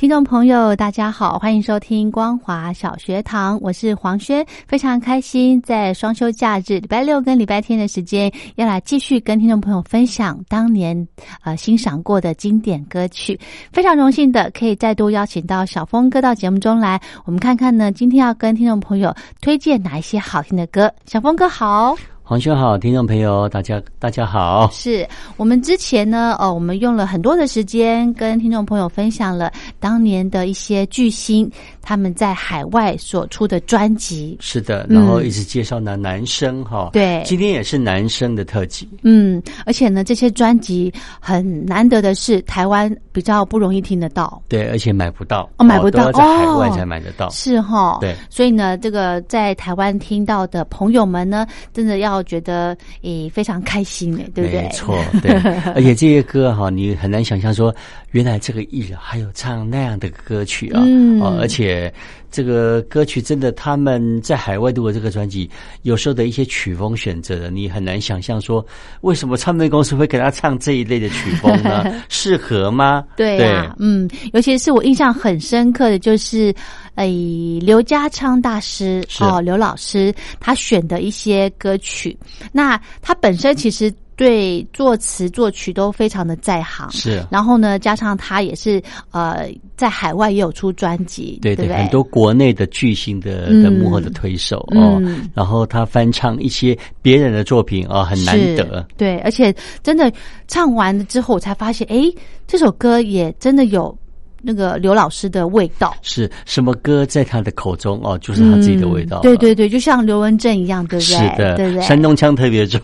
听众朋友，大家好，欢迎收听光华小学堂，我是黄轩，非常开心在双休假日礼拜六跟礼拜天的时间，要来继续跟听众朋友分享当年呃欣赏过的经典歌曲。非常荣幸的可以再度邀请到小峰哥到节目中来，我们看看呢，今天要跟听众朋友推荐哪一些好听的歌。小峰哥好。黄兄好，听众朋友大家大家好。是我们之前呢，哦，我们用了很多的时间跟听众朋友分享了当年的一些巨星他们在海外所出的专辑。是的，然后一直介绍男男生哈。对，今天也是男生的特辑。嗯，而且呢，这些专辑很难得的是，台湾比较不容易听得到。对，而且买不到哦，买不到，在海外才买得到。是哈。对，所以呢，这个在台湾听到的朋友们呢，真的要。觉得诶非常开心诶，对不对？没错，对。而且这些歌哈，你很难想象说，原来这个艺人还有唱那样的歌曲啊！嗯，而且这个歌曲真的他们在海外录的这个专辑，有时候的一些曲风选择的，你很难想象说，为什么唱片公司会给他唱这一类的曲风呢？适合吗？对啊，嗯，尤其是我印象很深刻的就是。诶，刘家昌大师哦，刘老师他选的一些歌曲，那他本身其实对作词作曲都非常的在行，是。然后呢，加上他也是呃，在海外也有出专辑，对对，很多国内的巨星的的幕后的推手哦。然后他翻唱一些别人的作品哦，很难得。对，而且真的唱完了之后，我才发现，哎，这首歌也真的有。那个刘老师的味道是什么歌在他的口中哦，就是他自己的味道。对对对，就像刘文正一样，对不对？是的，对不对？山东腔特别重。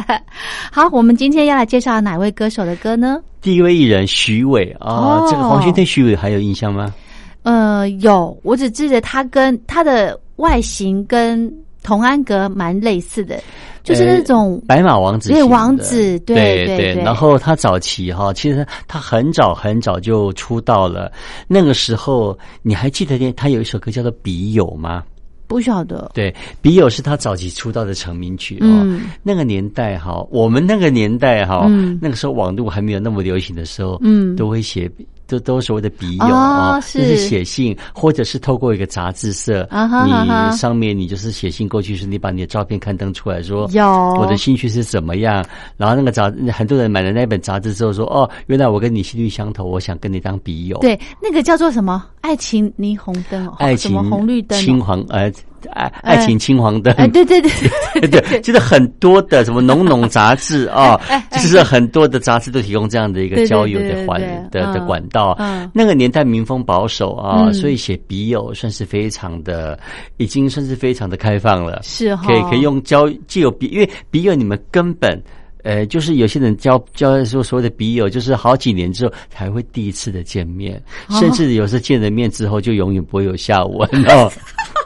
好，我们今天要来介绍哪位歌手的歌呢？第一位艺人徐伟啊，这个黄轩对徐伟还有印象吗？呃，有，我只记得他跟他的外形跟童安格蛮类似的。就是那种白马王子，对王子，对对对。然后他早期哈，其实他很早很早就出道了。那个时候你还记得他有一首歌叫做《笔友》吗？不晓得。对，《笔友》是他早期出道的成名曲哦。那个年代哈，我们那个年代哈，那个时候网络还没有那么流行的时候，嗯，都会写。这都所谓的笔友啊，就是写信，或者是透过一个杂志社，你上面你就是写信过去，是你把你的照片刊登出来说，有我的兴趣是怎么样，然后那个杂很多人买了那本杂志之后说，哦，原来我跟你兴趣相投，我想跟你当笔友。对，那个叫做什么？爱情霓虹灯，爱情红绿灯，青黄呃。爱爱情青黄灯，对对对 对对，就是很多的什么浓浓杂志啊，就是很多的杂志都提供这样的一个交友的环的的管道。那个年代民风保守啊，所以写笔友算是非常的，已经算是非常的开放了。是，可以可以用交既有笔，因为笔友你们根本。呃，就是有些人交交说所谓的笔友，就是好几年之后才会第一次的见面，甚至有时见了面之后就永远不会有下文哦。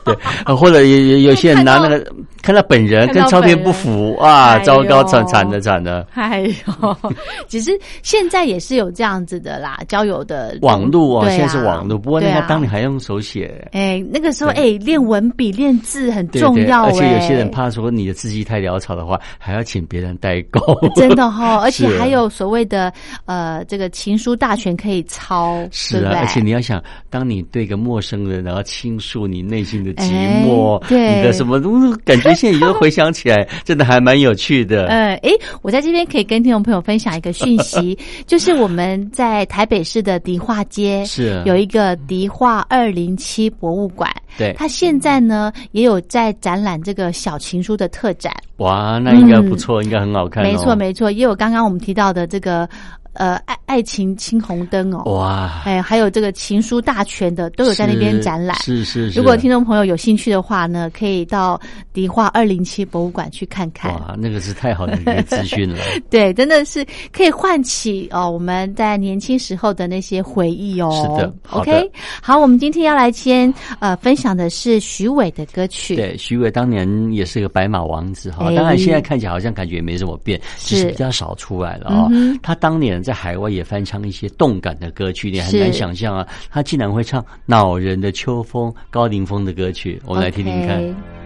对，或者有有有些人拿那个看到本人跟照片不符啊，糟糕，惨惨的惨的。哎呦，其实现在也是有这样子的啦，交友的网络啊，现在是网络，不过那个当年还用手写。哎，那个时候哎，练文笔练字很重要，而且有些人怕说你的字迹太潦草的话，还要请别人代购。真的哈，而且还有所谓的呃，这个情书大全可以抄，是啊。而且你要想，当你对一个陌生人然后倾诉你内心的寂寞，哎对。你的什么东西，感觉现在又回想起来，真的还蛮有趣的。呃，哎，我在这边可以跟听众朋友分享一个讯息，就是我们在台北市的迪化街是有一个迪化二零七博物馆，对，它现在呢也有在展览这个小情书的特展，哇，那应该不错，应该很好看、没错没错，也有刚刚我们提到的这个呃爱爱情青红灯哦，哇，哎，还有这个情书大全的都有在那边展览。是是是。如果听众朋友有兴趣的话呢，可以到迪化二零七博物馆去看看。哇，那个是太好的一个资讯了。对，真的是可以唤起哦我们在年轻时候的那些回忆哦。是的好的，OK，好，我们今天要来先呃分享的是徐伟的歌曲。对，徐伟当年也是个白马王子哈，哎当然现在看起来好像感觉也没什么变，只是是比较少出来了啊、嗯他当年在海外也翻唱一些动感的歌曲，你很难想象啊，他竟然会唱恼人的秋风、高凌风的歌曲，我们来听听看。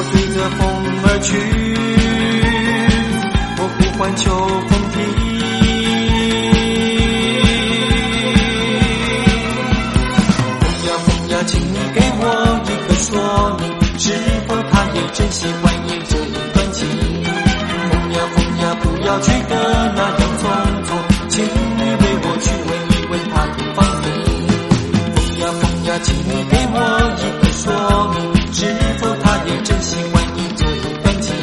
我随着风而去，我呼唤秋风停。风呀风呀，请你给我一个说明，是否他也珍惜怀念这一段情？风呀风呀，不要去的那样匆匆，请你为我去问一问他的芳名。风呀风呀，请你否他也珍惜怀念这一段情？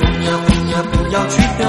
风呀风呀，不要去的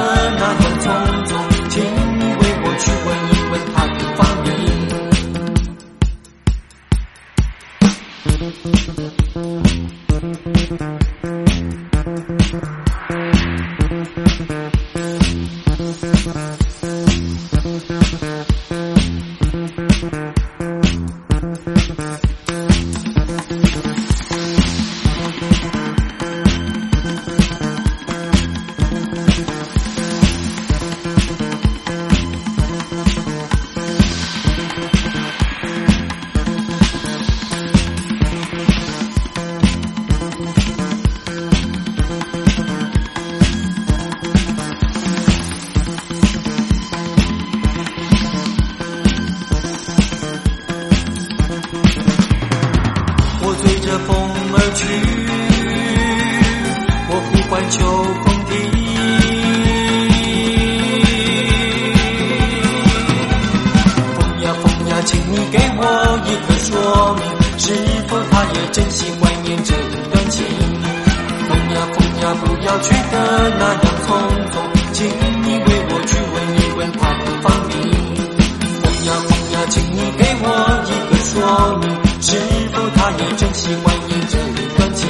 说明，是否他也真喜欢你这一段情？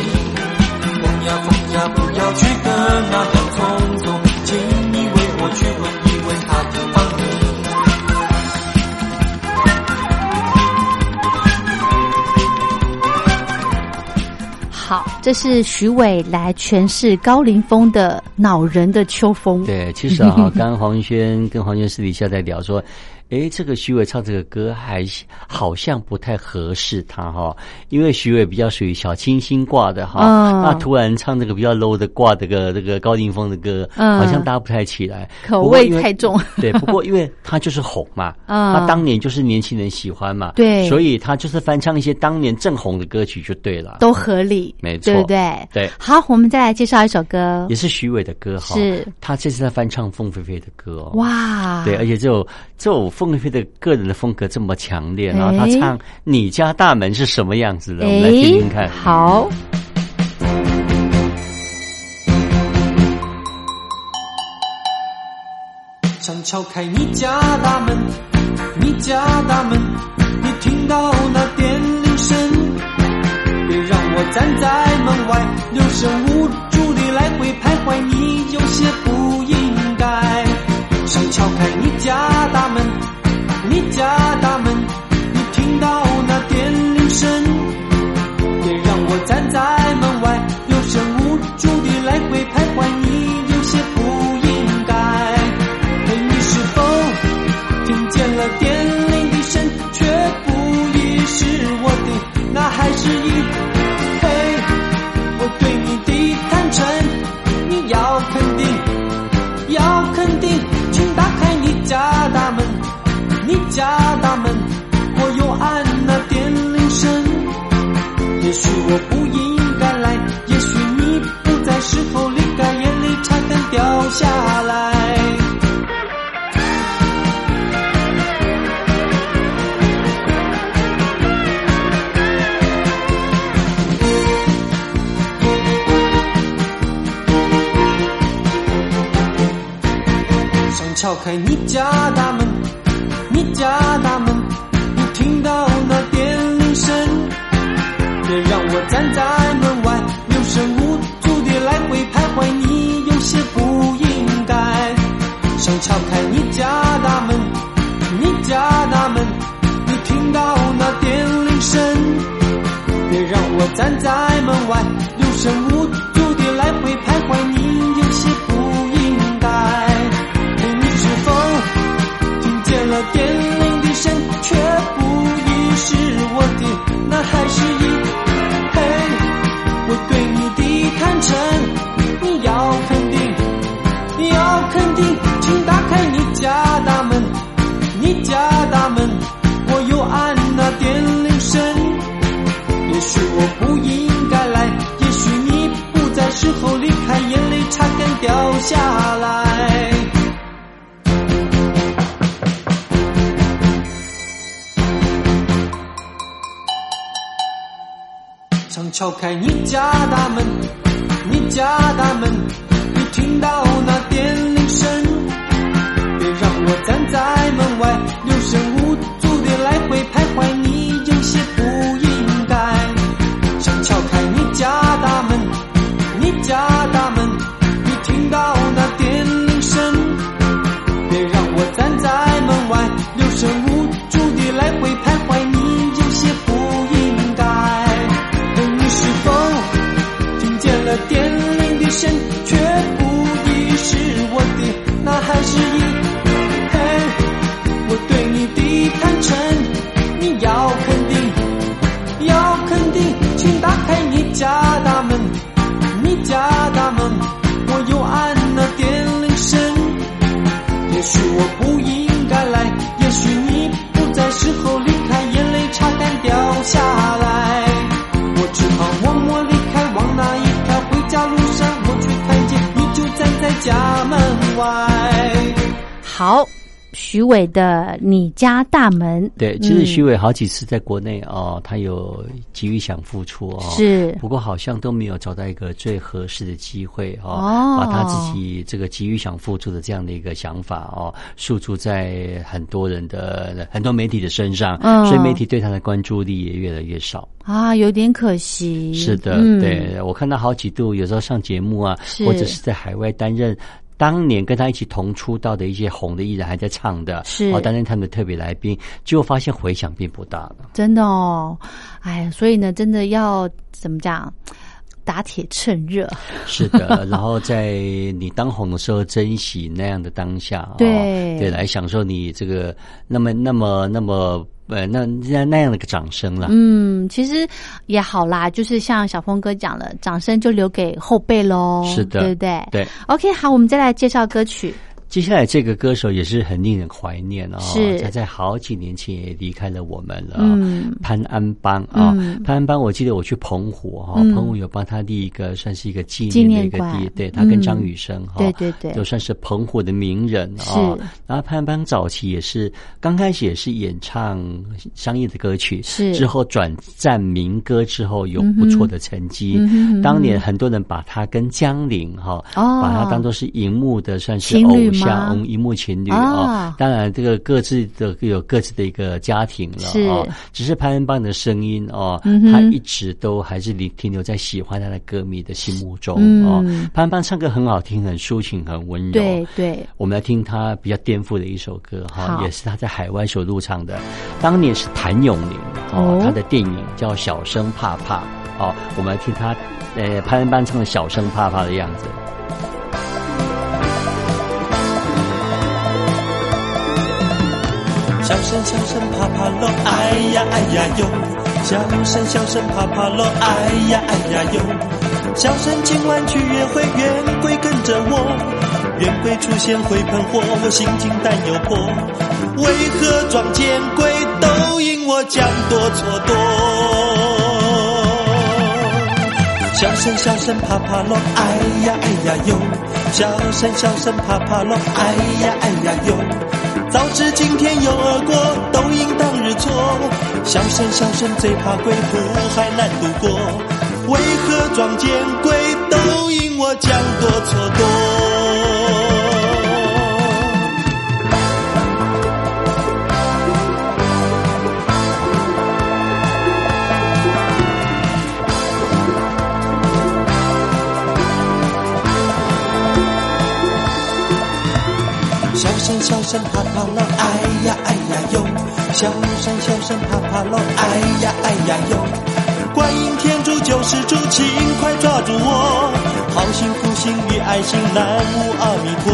风呀风呀，不要去的那样匆匆，请你为我去问一问他的芳名。好，这是徐伟来诠释高凌风的恼人的秋风。对，其实啊，刚 刚黄轩跟黄轩私底下在聊说。诶，这个徐伟唱这个歌还好像不太合适他哈，因为徐伟比较属于小清新挂的哈，那突然唱这个比较 low 的挂这个这个高凌风的歌，好像搭不太起来，口味太重。对，不过因为他就是红嘛，他当年就是年轻人喜欢嘛，对，所以他就是翻唱一些当年正红的歌曲就对了，都合理，没错，对不对？对。好，我们再来介绍一首歌，也是徐伟的歌哈，是。他这次在翻唱凤飞飞的歌哦，哇，对，而且这首这首凤飞飞的个人的风格这么强烈，然后他唱《你家大门》是什么样子的？我们来听听看。好，想敲开你家大门，你家大门，你听到那电铃声，别让我站在门外，六神无主的来回徘徊，你有些不应该。想敲开你家大门。你家大门，开你家大门。你家大门，你听到那电铃声，别让我站在门外，有声无足地来回徘徊，你有些不应该。想敲开你家大门，你家大门，你听到那电铃声，别让我站在门外，下来。想敲开你家大门，你家大门，你听到那电铃声，别让我站在好。徐伟的你家大门，对，其实徐伟好几次在国内哦，他有急于想付出哦，是，不过好像都没有找到一个最合适的机会哦，把他自己这个急于想付出的这样的一个想法哦，诉诸在很多人的很多媒体的身上，嗯所以媒体对他的关注力也越来越少啊，有点可惜。是的，对我看到好几度，有时候上节目啊，或者是在海外担任。当年跟他一起同出道的一些红的艺人还在唱的，是哦，担任他们的特别来宾，结果发现回响并不大了。真的哦，哎，所以呢，真的要怎么讲？打铁趁热。是的，然后在你当红的时候，珍惜那样的当下，哦对对，来享受你这个那么那么那么呃那那那样的一个掌声啦。嗯，其实也好啦，就是像小峰哥讲了，掌声就留给后辈喽，是的对不对？对。OK，好，我们再来介绍歌曲。接下来这个歌手也是很令人怀念哦，是。他在好几年前也离开了我们了。嗯。潘安邦啊、嗯。潘安邦，我记得我去澎湖哈、嗯。澎湖有帮他立一个算是一个纪纪念的一个地，对他跟嗯张雨生哈、对对对。都算是澎湖的名人啊、是。然后潘安邦早期也是刚开始也是演唱商业的歌曲，是。之后转战民歌之后有不错的成绩。嗯嗯当年很多人把他跟江玲哈、哦。把他当做是荧幕的算是偶像吗嗯荧幕情侣啊啊、当然，这个各自的有各自的一个家庭了是哦。只是潘安邦的声音哦，嗯他一直都还是停停留在喜欢他的歌迷的心目中、嗯哦。潘安邦唱歌很好听，很抒情，很温柔。对对，我们来听他比较颠覆的一首歌哈，好也是他在海外所录唱的。当年是谭咏麟哦哦，他的电影叫《小生怕怕》哦，我们来听他呃潘安邦唱的《小生怕怕》的样子。小声小声啪啪咯，哎呀哎呀哟！小声小声啪啪咯，哎呀哎呀哟！小声今晚去约会，圆规跟着我，圆规出现会喷火，我心惊胆又破。为何撞见鬼都因我讲多错多？小声小声啪啪咯，哎呀哎呀哟！小声小声啪啪咯，哎呀哎呀哟！早知今天有恶果，都应当日错。小生小生最怕鬼，苦海难渡过。为何撞见鬼，都因我将多错多？声小声啪啪咯，哎呀哎呀哟！小声小声啪啪咯，哎呀哎呀哟！观音天主救世主，请快抓住我！好心福心与爱心，南无阿弥陀。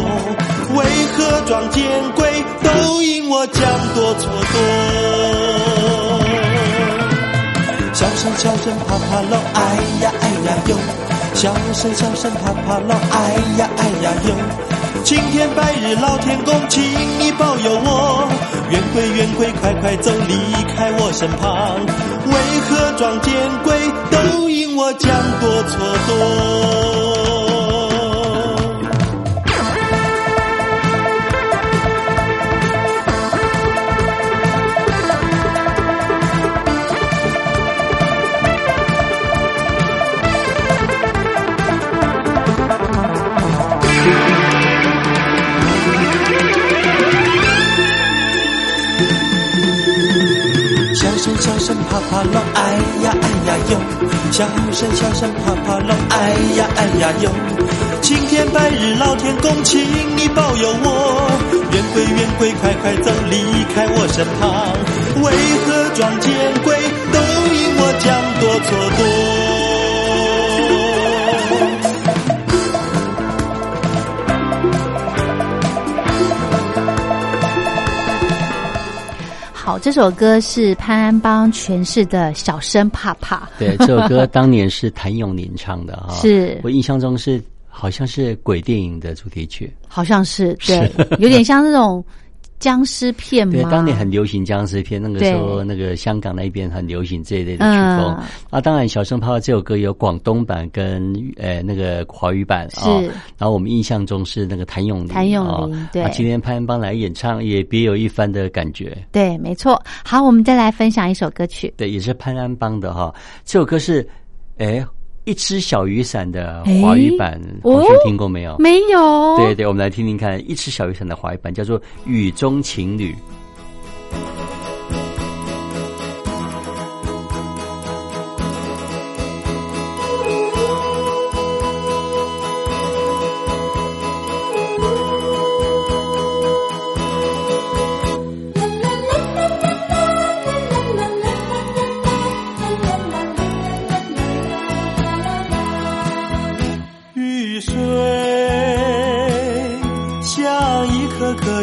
为何撞见鬼，都因我讲多错多？小声小声啪啪咯，哎呀哎呀哟！小声小声啪啪咯，哎呀哎呀哟！青天白日老天公，请你保佑我。圆规圆规，快快走，离开我身旁。为何撞见鬼，都因我将多错多？龙，哎呀哎呀哟！小山小山爬爬龙，哎呀哎呀哟！青天白日老天公，请你保佑我。圆规圆规，快快走，离开我身旁。为何撞见鬼，都因我将多错多？好，这首歌是潘安邦诠释的《小生怕怕》。对，这首歌当年是谭咏麟唱的啊，是我印象中是好像是鬼电影的主题曲。好像是对，有点像那种僵尸片嘛。对，当年很流行僵尸片，那个时候那个香港那边很流行这一类的曲风、嗯啊。当然，《小声泡泡》这首歌有广东版跟呃那个华语版啊、是然后我们印象中是那个谭咏麟，谭咏麟啊对啊，今天潘安邦来演唱也别有一番的感觉。对，没错。好，我们再来分享一首歌曲。对，也是潘安邦的哈。这首歌是哎一只小雨伞的华语版，哦同学听过没有？没有。对对，我们来听听看，一只小雨伞的华语版叫做《雨中情侣》。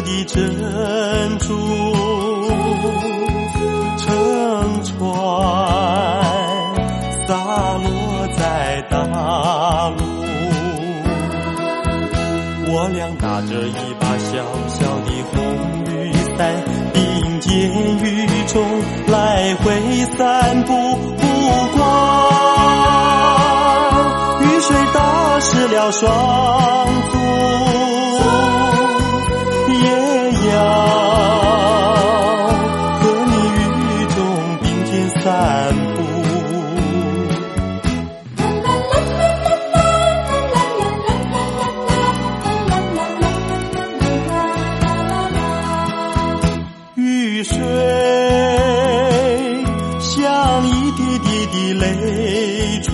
的珍珠，乘船洒落在大陆。我俩拿着一把小小的红雨伞，并肩雨中来回散步。不管雨水打湿了双足，一滴滴的泪珠，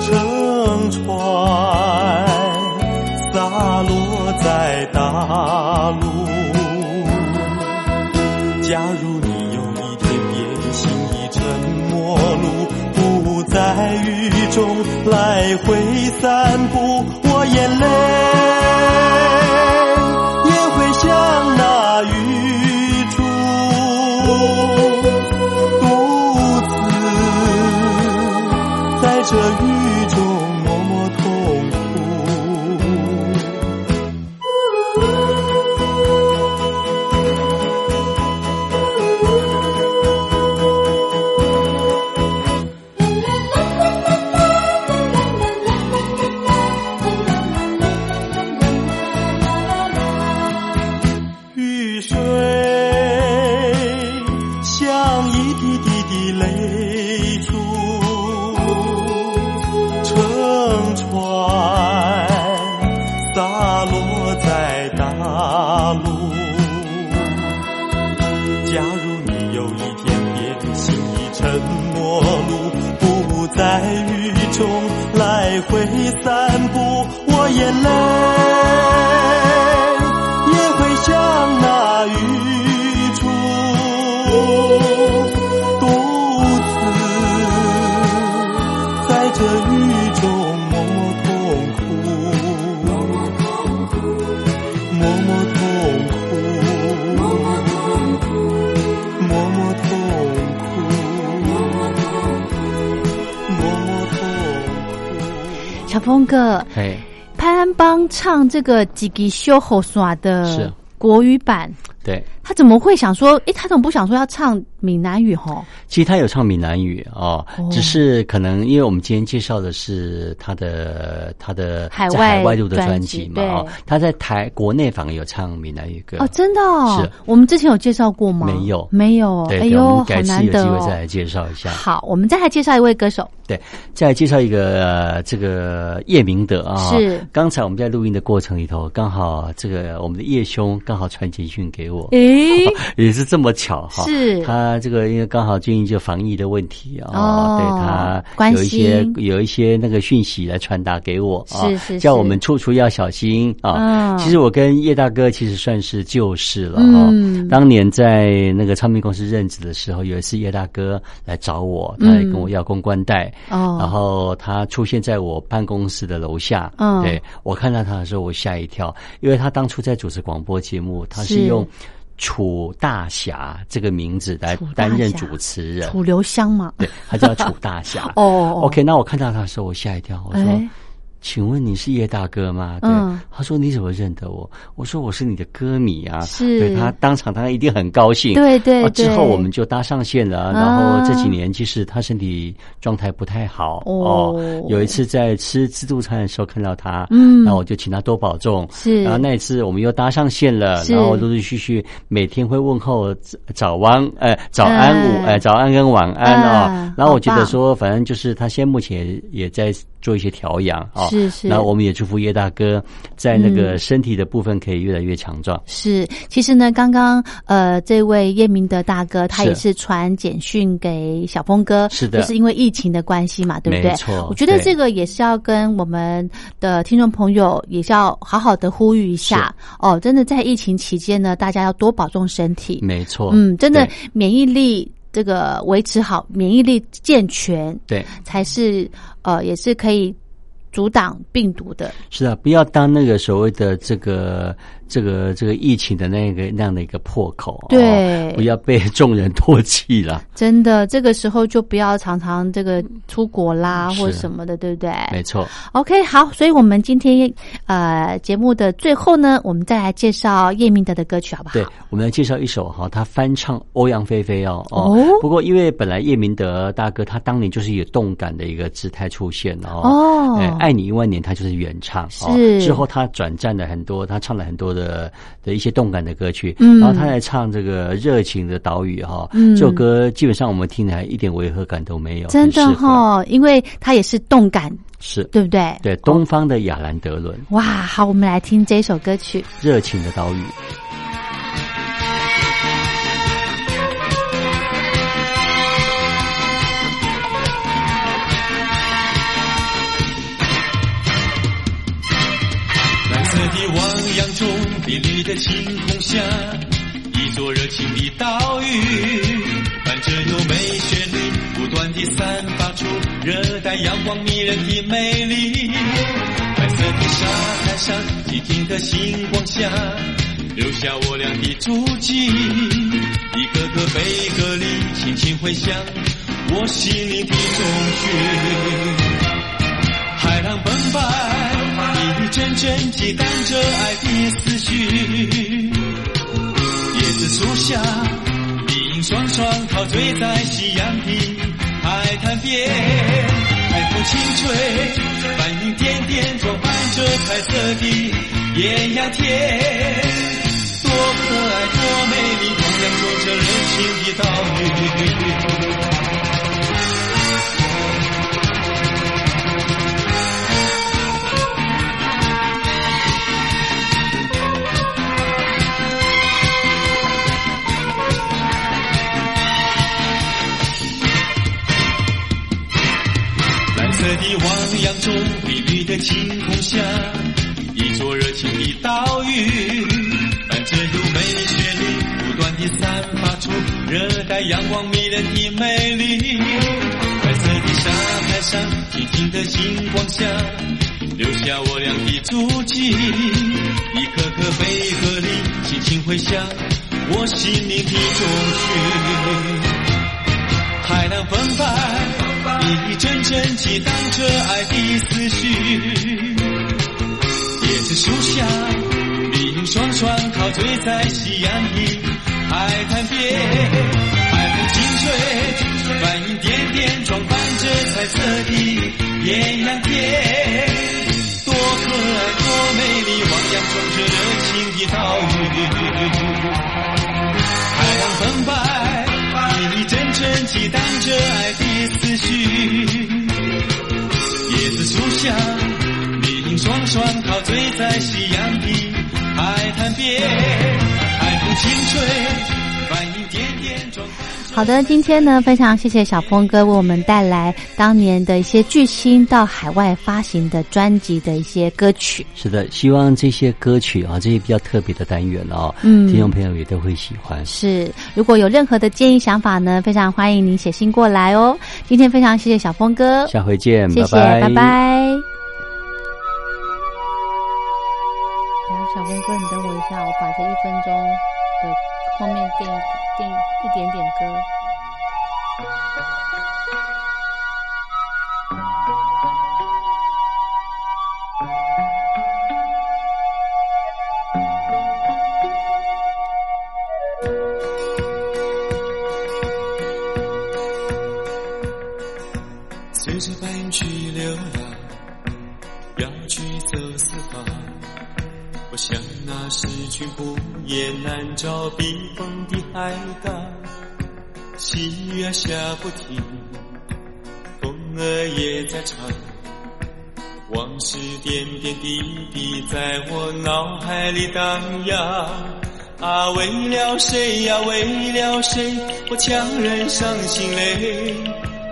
乘船洒落在大陆。假如你有一天变心已成陌路，不在雨中来回散步，我眼泪这雨中默默痛哭。雨水散步，我眼泪峰哥，哎，潘安邦唱这个《吉吉修吼耍》的国语版，对，他怎么会想说？诶，他怎么不想说要唱闽南语？吼，其实他有唱闽南语哦，哦只是可能因为我们今天介绍的是他的他的海外海外录的专专辑辑嘛哦，他在台国内反而有唱闽南语歌哦，真的哦，是我们之前有介绍过吗？没有没有哎呦，好我们改次有机会再。来介绍一下。好，我们再来介绍一位歌手，对，再来介绍一个、呃、这个叶明德啊，是刚才我们在录音的过程里头，刚好这个我们的叶兄刚好传简讯给我，诶，也是这么巧哈，是。他这个因为刚好最近就防疫的问题啊，哦对他有一些有一些那个讯息来传达给我啊，是是是叫我们处处要小心啊。嗯。其实我跟叶大哥其实算是旧识了哈、嗯当年在那个唱片公司任职的时候，有一次叶大哥来找我，他也跟我要公关带，哦。然后他出现在我办公室的楼下，嗯。对我看到他的时候，我吓一跳，因为他当初在主持广播节目，他是是。用楚大侠这个名字来担任主持人，楚留香嘛。对他叫楚大侠。哦 OK，那我看到他的时候，我吓一跳，我说。哎请问你是叶大哥吗？对，嗯他说你怎么认得我？我说我是你的歌迷啊。是对他当场他一定很高兴。对对啊之后我们就搭上线了，啊然后这几年其实他身体状态不太好哦有一次在吃自助餐的时候看到他，嗯然后我就请他多保重。是然后那一次我们又搭上线了，然后陆陆续续每天会问候早安，呃，早安午，哎呃，早安跟晚安哦。嗯然后我觉得说，反正就是他现在目前也也在做一些调养啊。是是。那我们也祝福叶大哥在那嗯。个身体的部分可以越来越强壮。是，其实呢，刚刚呃，这位叶明德大哥他也是传简讯给小峰哥，是的。就是因为疫情的关系嘛，对不对？没错我觉得这个也是要跟我们的听众朋友也是要好好的呼吁一下。哦，真的在疫情期间呢，大家要多保重身体。没错，嗯，真的免疫力这个维持好，免疫力健全，对。才是呃，也是可以阻挡病毒的。是啊，不要当那个所谓的这个这个这个疫情的那个那样的一个破口，哦对不要被众人唾弃了。真的，这个时候就不要常常这个出国啦，是或什么的，对不对？没错，OK，好，所以我们今天呃节目的最后呢，我们再来介绍叶明德的歌曲，好不好？对，我们来介绍一首哈，他翻唱欧阳菲菲哦哦不过因为本来叶明德大哥他当年就是有动感的一个姿态出现哦。哦哎，爱你一万年，他就是原唱。哦是之后他转战了很多，他唱了很多的的一些动感的歌曲。嗯然后他来唱这个热情的岛屿哈。嗯这首歌基本上我们听来一点违和感都没有，真的哈、因为它也是动感，是对不对？对东方的亚兰德伦，哇，好，我们来听这首歌曲。热情的岛屿。碧绿的晴空下，一座热情的岛屿，伴着优美旋律，不断地散发出热带阳光迷人的美丽。白色的沙滩上，寂静的星光下，留下我俩的足迹，一个个贝壳里轻轻回响，我心灵的钟曲。海浪奔摆，一阵阵激荡着爱的思绪。椰子树下，你影双双陶醉在夕阳的海滩边。海风轻吹，白云点点装扮着彩色的艳阳天。多可爱，多美丽，汪洋中这热情的岛屿。碧绿的晴空下，一座热情的岛屿，伴着优美的旋律，不断地散发出热带阳光迷人的美丽。白色的沙滩上，静静的星光下，留下我俩的足迹，一颗颗贝壳里轻轻回响，我心灵的钟曲。海浪奔摆，一阵阵激荡着爱的思绪。椰子树下，丽影双双陶醉在夕阳的海滩边。海风轻吹，繁云点点装扮着彩色的艳阳天。多可爱，多美丽，汪洋中这热情的岛屿。海浪澎湃，一阵阵激荡着爱的思绪。椰子树下，你双双陶醉在夕阳的海滩边。海风轻吹，反映点点状态。好的，今天呢，非常谢谢小峰哥为我们带来当年的一些巨星到海外发行的专辑的一些歌曲。是的，希望这些歌曲啊，这些比较特别的单元哦，嗯听众朋友也都会喜欢。是，如果有任何的建议想法呢，非常欢迎您写信过来哦。今天非常谢谢小峰哥，下回见，谢谢，拜拜拜。然后小峰哥，你等我一下，我把这一分钟点点歌。随着白云去流浪，要去走四方。我像那失去不言难找避风的海港，细雨啊下不停，风儿也在唱，往事点点滴滴在我脑海里荡漾。啊，为了谁呀、为了谁，我强忍伤心泪。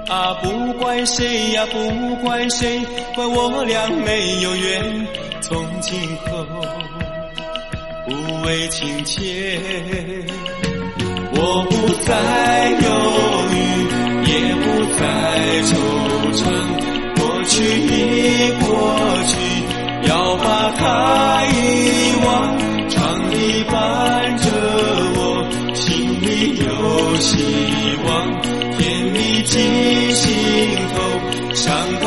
啊，不怪谁呀，不怪谁，怪我俩没有缘。从今后不为情牵，我不再犹豫，也不再惆怅，过去已过去，要把它遗忘。长笛伴着我，心里有希望，甜蜜进心头，伤感